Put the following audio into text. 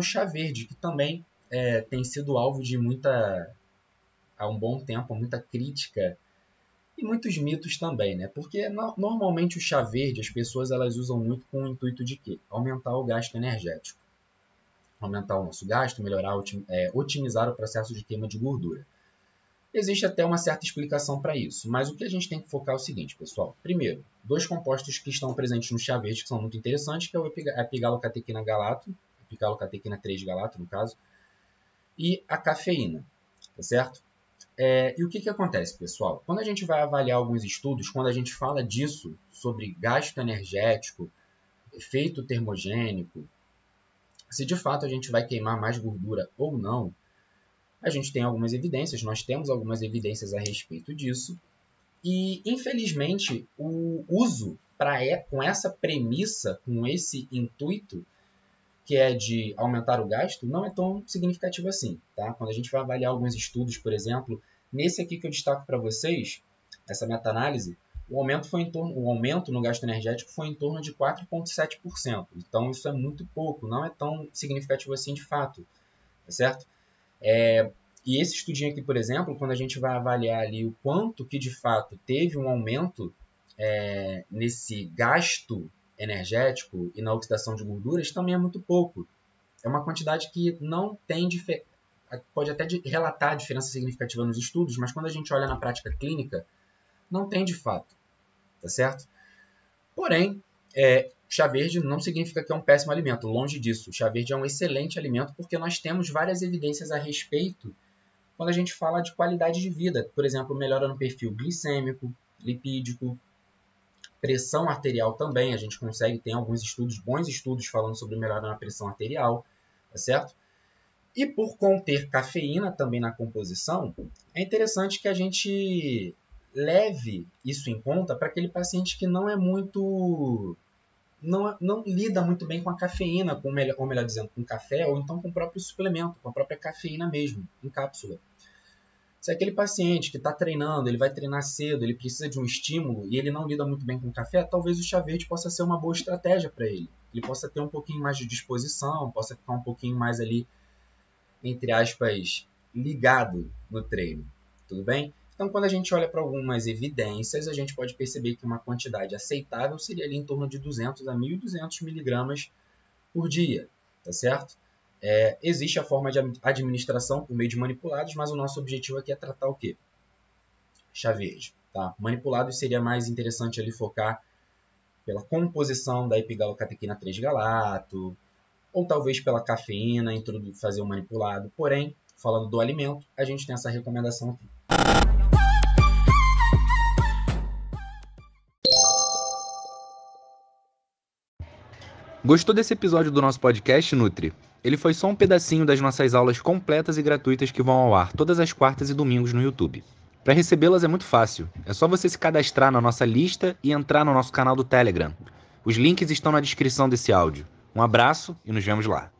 o chá verde, que também é, tem sido alvo de muita, há um bom tempo, muita crítica e muitos mitos também, né? Porque no, normalmente o chá verde as pessoas elas usam muito com o intuito de quê? Aumentar o gasto energético. Aumentar o nosso gasto, melhorar, é, otimizar o processo de queima de gordura. Existe até uma certa explicação para isso, mas o que a gente tem que focar é o seguinte, pessoal. Primeiro, dois compostos que estão presentes no chá verde que são muito interessantes, que é a epigalocatequina galato, epigalocatequina 3 galato no caso, e a cafeína, tá certo? É, e o que, que acontece, pessoal? Quando a gente vai avaliar alguns estudos, quando a gente fala disso, sobre gasto energético, efeito termogênico, se de fato a gente vai queimar mais gordura ou não, a gente tem algumas evidências, nós temos algumas evidências a respeito disso, e infelizmente o uso pra, com essa premissa, com esse intuito, que é de aumentar o gasto, não é tão significativo assim. Tá? Quando a gente vai avaliar alguns estudos, por exemplo, nesse aqui que eu destaco para vocês, essa meta-análise, o aumento, foi em torno, o aumento no gasto energético foi em torno de 4,7%. Então, isso é muito pouco, não é tão significativo assim de fato. Tá certo? É, e esse estudinho aqui, por exemplo, quando a gente vai avaliar ali o quanto que de fato teve um aumento é, nesse gasto energético e na oxidação de gorduras, também é muito pouco. É uma quantidade que não tem pode até relatar diferença significativa nos estudos, mas quando a gente olha na prática clínica, não tem de fato, tá certo? Porém, é, chá verde não significa que é um péssimo alimento, longe disso. O chá verde é um excelente alimento porque nós temos várias evidências a respeito quando a gente fala de qualidade de vida. Por exemplo, melhora no perfil glicêmico, lipídico, pressão arterial também. A gente consegue, tem alguns estudos, bons estudos falando sobre melhora na pressão arterial, tá certo? E por conter cafeína também na composição, é interessante que a gente leve isso em conta para aquele paciente que não é muito não, não lida muito bem com a cafeína, com, ou melhor dizendo, com café, ou então com o próprio suplemento, com a própria cafeína mesmo, em cápsula. Se aquele paciente que está treinando, ele vai treinar cedo, ele precisa de um estímulo e ele não lida muito bem com café, talvez o chá verde possa ser uma boa estratégia para ele. Ele possa ter um pouquinho mais de disposição, possa ficar um pouquinho mais ali, entre aspas, ligado no treino. Tudo bem? Então, quando a gente olha para algumas evidências, a gente pode perceber que uma quantidade aceitável seria ali em torno de 200 a 1.200 miligramas por dia, tá certo? É, existe a forma de administração por meio de manipulados, mas o nosso objetivo aqui é tratar o quê? Chá verde, tá? Manipulados seria mais interessante ali focar pela composição da epigalocatequina 3-galato, ou talvez pela cafeína, fazer o manipulado. Porém, falando do alimento, a gente tem essa recomendação aqui. Gostou desse episódio do nosso podcast, Nutri? Ele foi só um pedacinho das nossas aulas completas e gratuitas que vão ao ar todas as quartas e domingos no YouTube. Para recebê-las é muito fácil. É só você se cadastrar na nossa lista e entrar no nosso canal do Telegram. Os links estão na descrição desse áudio. Um abraço e nos vemos lá.